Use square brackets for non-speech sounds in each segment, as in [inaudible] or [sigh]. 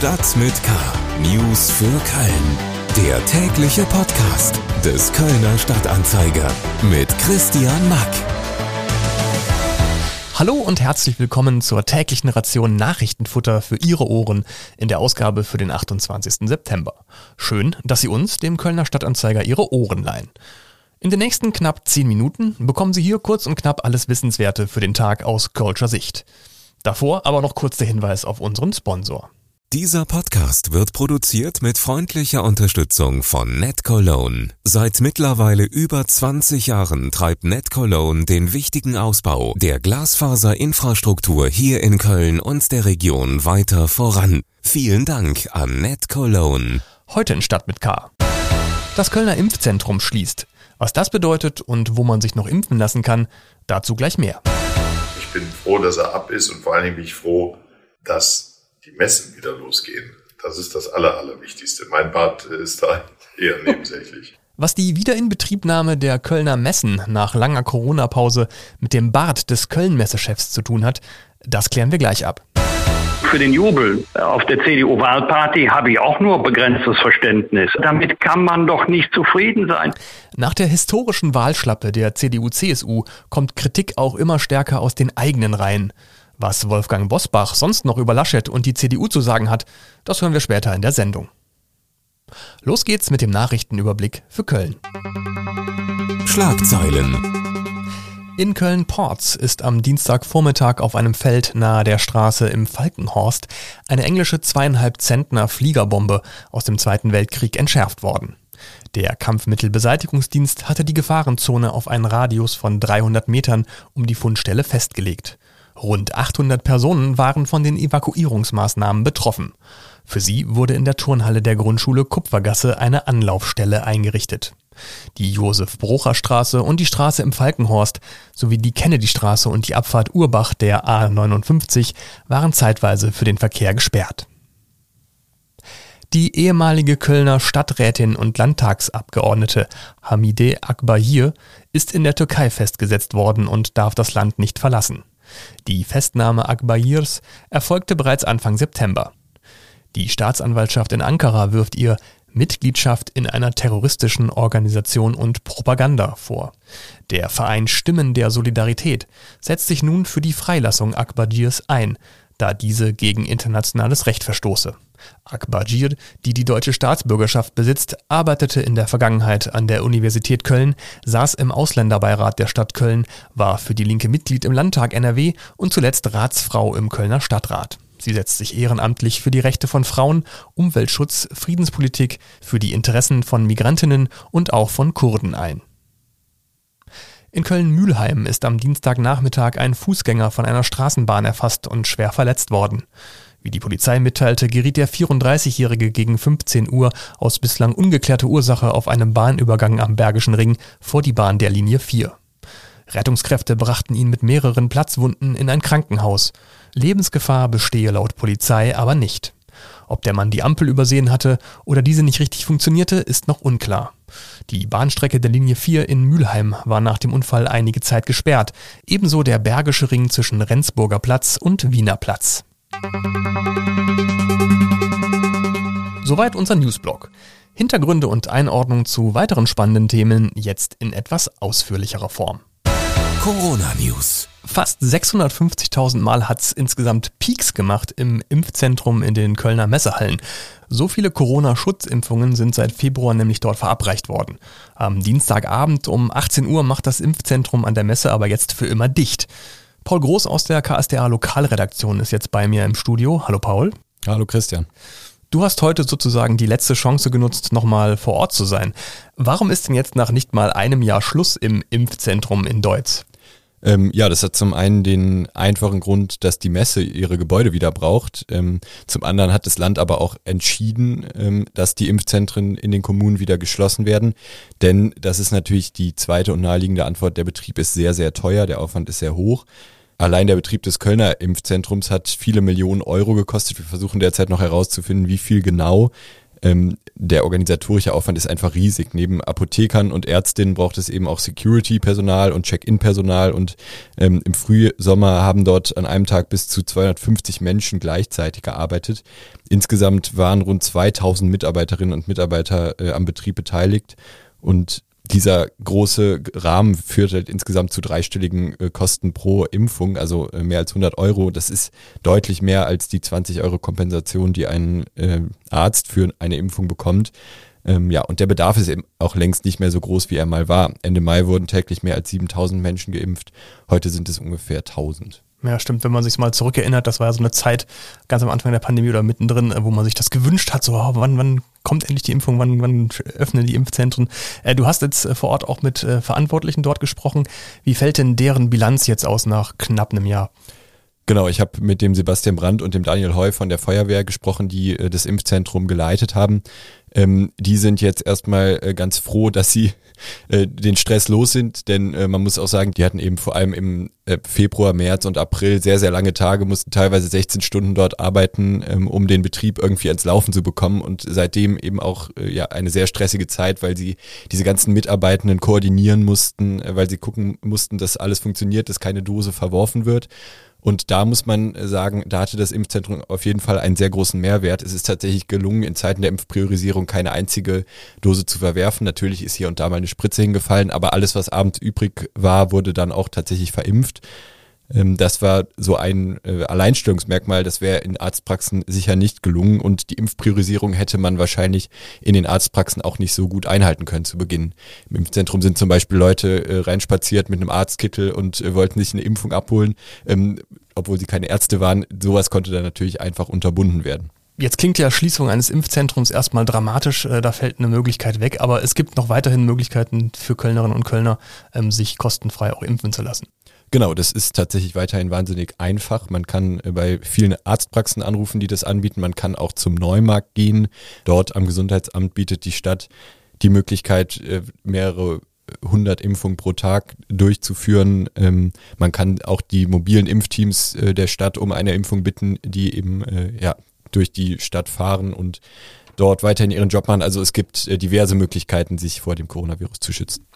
Stadt mit K. News für Köln. Der tägliche Podcast des Kölner Stadtanzeiger mit Christian Mack. Hallo und herzlich willkommen zur täglichen Ration Nachrichtenfutter für Ihre Ohren in der Ausgabe für den 28. September. Schön, dass Sie uns, dem Kölner Stadtanzeiger, Ihre Ohren leihen. In den nächsten knapp 10 Minuten bekommen Sie hier kurz und knapp alles Wissenswerte für den Tag aus Kölscher Sicht. Davor aber noch kurz der Hinweis auf unseren Sponsor. Dieser Podcast wird produziert mit freundlicher Unterstützung von NetCologne. Seit mittlerweile über 20 Jahren treibt NetCologne den wichtigen Ausbau der Glasfaserinfrastruktur hier in Köln und der Region weiter voran. Vielen Dank an NetCologne. Heute in Stadt mit K. Das Kölner Impfzentrum schließt. Was das bedeutet und wo man sich noch impfen lassen kann, dazu gleich mehr. Ich bin froh, dass er ab ist und vor allen Dingen bin ich froh, dass die Messen wieder losgehen. Das ist das Aller, Allerwichtigste. Mein Bad ist da eher nebensächlich. Was die Wiederinbetriebnahme der Kölner Messen nach langer Corona-Pause mit dem Bart des Köln-Messechefs zu tun hat, das klären wir gleich ab. Für den Jubel auf der CDU-Wahlparty habe ich auch nur begrenztes Verständnis. Damit kann man doch nicht zufrieden sein. Nach der historischen Wahlschlappe der CDU-CSU kommt Kritik auch immer stärker aus den eigenen Reihen. Was Wolfgang Bosbach sonst noch über Laschet und die CDU zu sagen hat, das hören wir später in der Sendung. Los geht's mit dem Nachrichtenüberblick für Köln. Schlagzeilen. In Köln-Porz ist am Dienstagvormittag auf einem Feld nahe der Straße im Falkenhorst eine englische zweieinhalb Zentner Fliegerbombe aus dem Zweiten Weltkrieg entschärft worden. Der Kampfmittelbeseitigungsdienst hatte die Gefahrenzone auf einen Radius von 300 Metern um die Fundstelle festgelegt. Rund 800 Personen waren von den Evakuierungsmaßnahmen betroffen. Für sie wurde in der Turnhalle der Grundschule Kupfergasse eine Anlaufstelle eingerichtet. Die Josef-Brocher-Straße und die Straße im Falkenhorst sowie die Kennedy-Straße und die Abfahrt Urbach der A59 waren zeitweise für den Verkehr gesperrt. Die ehemalige Kölner Stadträtin und Landtagsabgeordnete Hamide Akbahir ist in der Türkei festgesetzt worden und darf das Land nicht verlassen. Die Festnahme Akbayirs erfolgte bereits Anfang September. Die Staatsanwaltschaft in Ankara wirft ihr Mitgliedschaft in einer terroristischen Organisation und Propaganda vor. Der Verein Stimmen der Solidarität setzt sich nun für die Freilassung Akbajirs ein, da diese gegen internationales Recht verstoße. Akbajir, die die deutsche Staatsbürgerschaft besitzt, arbeitete in der Vergangenheit an der Universität Köln, saß im Ausländerbeirat der Stadt Köln, war für die Linke Mitglied im Landtag NRW und zuletzt Ratsfrau im Kölner Stadtrat. Sie setzt sich ehrenamtlich für die Rechte von Frauen, Umweltschutz, Friedenspolitik, für die Interessen von Migrantinnen und auch von Kurden ein. In Köln-Mülheim ist am Dienstagnachmittag ein Fußgänger von einer Straßenbahn erfasst und schwer verletzt worden. Wie die Polizei mitteilte, geriet der 34-Jährige gegen 15 Uhr aus bislang ungeklärter Ursache auf einem Bahnübergang am Bergischen Ring vor die Bahn der Linie 4. Rettungskräfte brachten ihn mit mehreren Platzwunden in ein Krankenhaus. Lebensgefahr bestehe laut Polizei aber nicht. Ob der Mann die Ampel übersehen hatte oder diese nicht richtig funktionierte, ist noch unklar. Die Bahnstrecke der Linie 4 in Mülheim war nach dem Unfall einige Zeit gesperrt, ebenso der Bergische Ring zwischen Rendsburger Platz und Wiener Platz. Soweit unser Newsblog. Hintergründe und Einordnung zu weiteren spannenden Themen jetzt in etwas ausführlicherer Form. Corona News. Fast 650.000 Mal hat's insgesamt Peaks gemacht im Impfzentrum in den Kölner Messehallen. So viele Corona-Schutzimpfungen sind seit Februar nämlich dort verabreicht worden. Am Dienstagabend um 18 Uhr macht das Impfzentrum an der Messe aber jetzt für immer dicht. Paul Groß aus der KSDA Lokalredaktion ist jetzt bei mir im Studio. Hallo Paul. Hallo Christian. Du hast heute sozusagen die letzte Chance genutzt, nochmal vor Ort zu sein. Warum ist denn jetzt nach nicht mal einem Jahr Schluss im Impfzentrum in Deutz? Ähm, ja, das hat zum einen den einfachen Grund, dass die Messe ihre Gebäude wieder braucht. Ähm, zum anderen hat das Land aber auch entschieden, ähm, dass die Impfzentren in den Kommunen wieder geschlossen werden. Denn das ist natürlich die zweite und naheliegende Antwort. Der Betrieb ist sehr, sehr teuer, der Aufwand ist sehr hoch. Allein der Betrieb des Kölner Impfzentrums hat viele Millionen Euro gekostet. Wir versuchen derzeit noch herauszufinden, wie viel genau. ähm, der organisatorische Aufwand ist einfach riesig. Neben Apothekern und Ärztinnen braucht es eben auch Security-Personal und Check-in-Personal und ähm, im Frühsommer haben dort an einem Tag bis zu 250 Menschen gleichzeitig gearbeitet. Insgesamt waren rund 2000 Mitarbeiterinnen und Mitarbeiter äh, am Betrieb beteiligt und dieser große Rahmen führt halt insgesamt zu dreistelligen äh, Kosten pro Impfung, also äh, mehr als 100 Euro. Das ist deutlich mehr als die 20 Euro Kompensation, die ein äh, Arzt für eine Impfung bekommt. Ähm, ja, und der Bedarf ist eben auch längst nicht mehr so groß, wie er mal war. Ende Mai wurden täglich mehr als 7000 Menschen geimpft. Heute sind es ungefähr 1000. Ja, stimmt. Wenn man sich mal zurückerinnert, das war ja so eine Zeit ganz am Anfang der Pandemie oder mittendrin, wo man sich das gewünscht hat, so oh, wann, wann kommt endlich die Impfung, wann, wann öffnen die Impfzentren. Äh, du hast jetzt äh, vor Ort auch mit äh, Verantwortlichen dort gesprochen. Wie fällt denn deren Bilanz jetzt aus nach knapp einem Jahr? Genau, ich habe mit dem Sebastian Brandt und dem Daniel Heu von der Feuerwehr gesprochen, die äh, das Impfzentrum geleitet haben. Ähm, die sind jetzt erstmal äh, ganz froh, dass sie äh, den Stress los sind, denn äh, man muss auch sagen, die hatten eben vor allem im äh, Februar, März und April sehr, sehr lange Tage, mussten teilweise 16 Stunden dort arbeiten, ähm, um den Betrieb irgendwie ans Laufen zu bekommen und seitdem eben auch äh, ja eine sehr stressige Zeit, weil sie diese ganzen Mitarbeitenden koordinieren mussten, äh, weil sie gucken mussten, dass alles funktioniert, dass keine Dose verworfen wird. Und da muss man sagen, da hatte das Impfzentrum auf jeden Fall einen sehr großen Mehrwert. Es ist tatsächlich gelungen, in Zeiten der Impfpriorisierung keine einzige Dose zu verwerfen. Natürlich ist hier und da mal eine Spritze hingefallen, aber alles, was abends übrig war, wurde dann auch tatsächlich verimpft. Ähm, das war so ein äh, Alleinstellungsmerkmal, das wäre in Arztpraxen sicher nicht gelungen und die Impfpriorisierung hätte man wahrscheinlich in den Arztpraxen auch nicht so gut einhalten können zu Beginn. Im Impfzentrum sind zum Beispiel Leute äh, reinspaziert mit einem Arztkittel und äh, wollten sich eine Impfung abholen, ähm, obwohl sie keine Ärzte waren. Sowas konnte dann natürlich einfach unterbunden werden. Jetzt klingt ja Schließung eines Impfzentrums erstmal dramatisch, da fällt eine Möglichkeit weg, aber es gibt noch weiterhin Möglichkeiten für Kölnerinnen und Kölner, ähm, sich kostenfrei auch impfen zu lassen. Genau, das ist tatsächlich weiterhin wahnsinnig einfach. Man kann äh, bei vielen Arztpraxen anrufen, die das anbieten. Man kann auch zum Neumarkt gehen. Dort am Gesundheitsamt bietet die Stadt die Möglichkeit, äh, mehrere 100 Impfungen pro Tag durchzuführen. Ähm, man kann auch die mobilen Impfteams äh, der Stadt um eine Impfung bitten, die eben ja, durch die Stadt fahren und dort weiterhin ihren Job machen. Also es gibt diverse Möglichkeiten, sich vor dem Coronavirus zu schützen.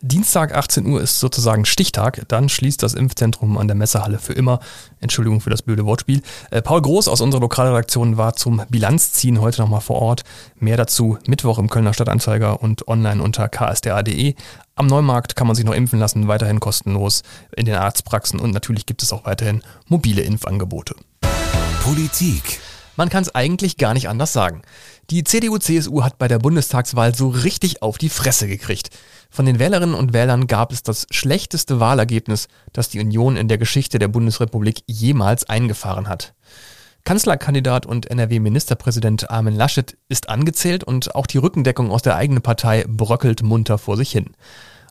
Dienstag 18 Uhr ist sozusagen Stichtag. Dann schließt das Impfzentrum an der Messehalle für immer. Entschuldigung für das blöde Wortspiel. Äh, Paul Groß aus unserer Lokalredaktion war zum Bilanzziehen heute nochmal vor Ort. Mehr dazu Mittwoch im Kölner Stadtanzeiger und online unter ksda.de. Am Neumarkt kann man sich noch impfen lassen, weiterhin kostenlos in den Arztpraxen und natürlich gibt es auch weiterhin mobile Impfangebote. Politik. Man kann es eigentlich gar nicht anders sagen. Die CDU-CSU hat bei der Bundestagswahl so richtig auf die Fresse gekriegt. Von den Wählerinnen und Wählern gab es das schlechteste Wahlergebnis, das die Union in der Geschichte der Bundesrepublik jemals eingefahren hat. Kanzlerkandidat und NRW-Ministerpräsident Armin Laschet ist angezählt und auch die Rückendeckung aus der eigenen Partei bröckelt munter vor sich hin.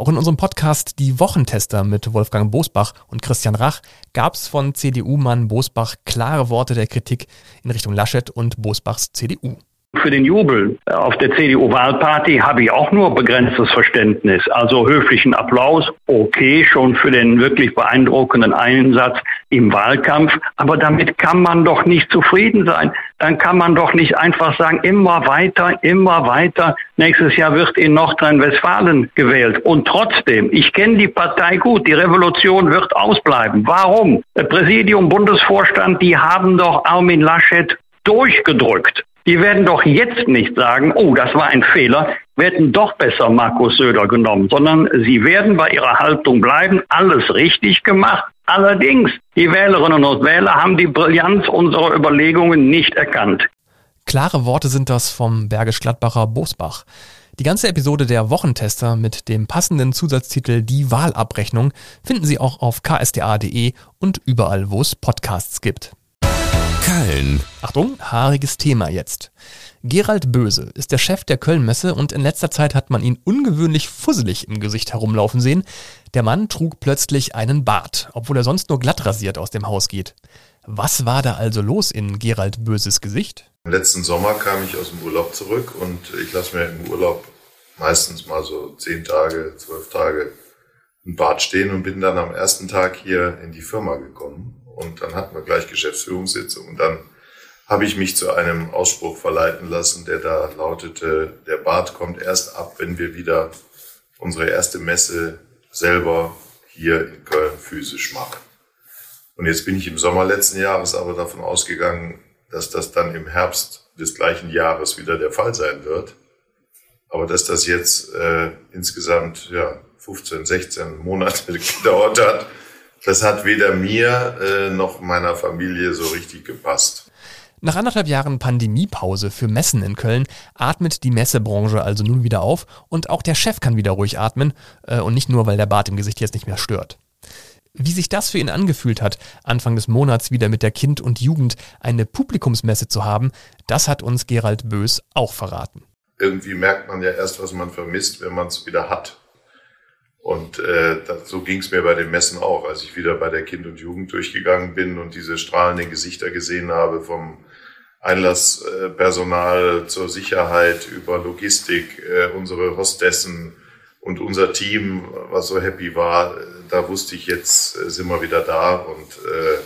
Auch in unserem Podcast Die Wochentester mit Wolfgang Bosbach und Christian Rach gab es von CDU-Mann Bosbach klare Worte der Kritik in Richtung Laschet und Bosbachs CDU. Für den Jubel auf der CDU-Wahlparty habe ich auch nur begrenztes Verständnis. Also höflichen Applaus, okay, schon für den wirklich beeindruckenden Einsatz im Wahlkampf. Aber damit kann man doch nicht zufrieden sein. Dann kann man doch nicht einfach sagen, immer weiter, immer weiter. Nächstes Jahr wird in Nordrhein-Westfalen gewählt. Und trotzdem, ich kenne die Partei gut, die Revolution wird ausbleiben. Warum? Präsidium, Bundesvorstand, die haben doch Armin Laschet durchgedrückt. Die werden doch jetzt nicht sagen, oh, das war ein Fehler, wir hätten doch besser Markus Söder genommen, sondern sie werden bei ihrer Haltung bleiben, alles richtig gemacht. Allerdings, die Wählerinnen und Wähler haben die Brillanz unserer Überlegungen nicht erkannt. Klare Worte sind das vom Bergisch Gladbacher Bosbach. Die ganze Episode der Wochentester mit dem passenden Zusatztitel Die Wahlabrechnung finden Sie auch auf ksda.de und überall, wo es Podcasts gibt. Köln. Achtung, haariges Thema jetzt. Gerald Böse ist der Chef der Kölnmesse und in letzter Zeit hat man ihn ungewöhnlich fusselig im Gesicht herumlaufen sehen. Der Mann trug plötzlich einen Bart, obwohl er sonst nur glatt rasiert aus dem Haus geht. Was war da also los in Gerald Böses Gesicht? Im letzten Sommer kam ich aus dem Urlaub zurück und ich lasse mir im Urlaub meistens mal so zehn Tage, zwölf Tage ein Bart stehen und bin dann am ersten Tag hier in die Firma gekommen und dann hatten wir gleich Geschäftsführungssitzung und dann habe ich mich zu einem Ausspruch verleiten lassen, der da lautete, der Bart kommt erst ab, wenn wir wieder unsere erste Messe selber hier in Köln physisch machen. Und jetzt bin ich im Sommer letzten Jahres aber davon ausgegangen, dass das dann im Herbst des gleichen Jahres wieder der Fall sein wird. Aber dass das jetzt äh, insgesamt ja, 15, 16 Monate [laughs] gedauert hat, das hat weder mir äh, noch meiner Familie so richtig gepasst. Nach anderthalb Jahren Pandemiepause für Messen in Köln atmet die Messebranche also nun wieder auf und auch der Chef kann wieder ruhig atmen äh, und nicht nur, weil der Bart im Gesicht jetzt nicht mehr stört. Wie sich das für ihn angefühlt hat, Anfang des Monats wieder mit der Kind und Jugend eine Publikumsmesse zu haben, das hat uns Gerald Bös auch verraten. Irgendwie merkt man ja erst, was man vermisst, wenn man es wieder hat. Und äh, das, so ging es mir bei den Messen auch, als ich wieder bei der Kind und Jugend durchgegangen bin und diese strahlenden Gesichter gesehen habe vom Einlasspersonal zur Sicherheit über Logistik, äh, unsere Hostessen und unser Team, was so happy war, da wusste ich, jetzt äh, sind wir wieder da und äh,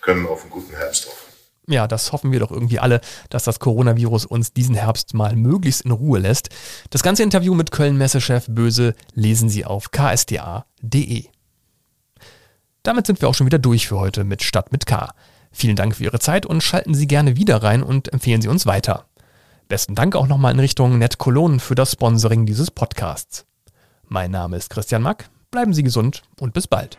können auf einen guten Herbst hoffen. Ja, das hoffen wir doch irgendwie alle, dass das Coronavirus uns diesen Herbst mal möglichst in Ruhe lässt. Das ganze Interview mit Köln-Messechef Böse lesen Sie auf ksda.de. Damit sind wir auch schon wieder durch für heute mit Stadt mit K. Vielen Dank für Ihre Zeit und schalten Sie gerne wieder rein und empfehlen Sie uns weiter. Besten Dank auch nochmal in Richtung Net Cologne für das Sponsoring dieses Podcasts. Mein Name ist Christian Mack. Bleiben Sie gesund und bis bald.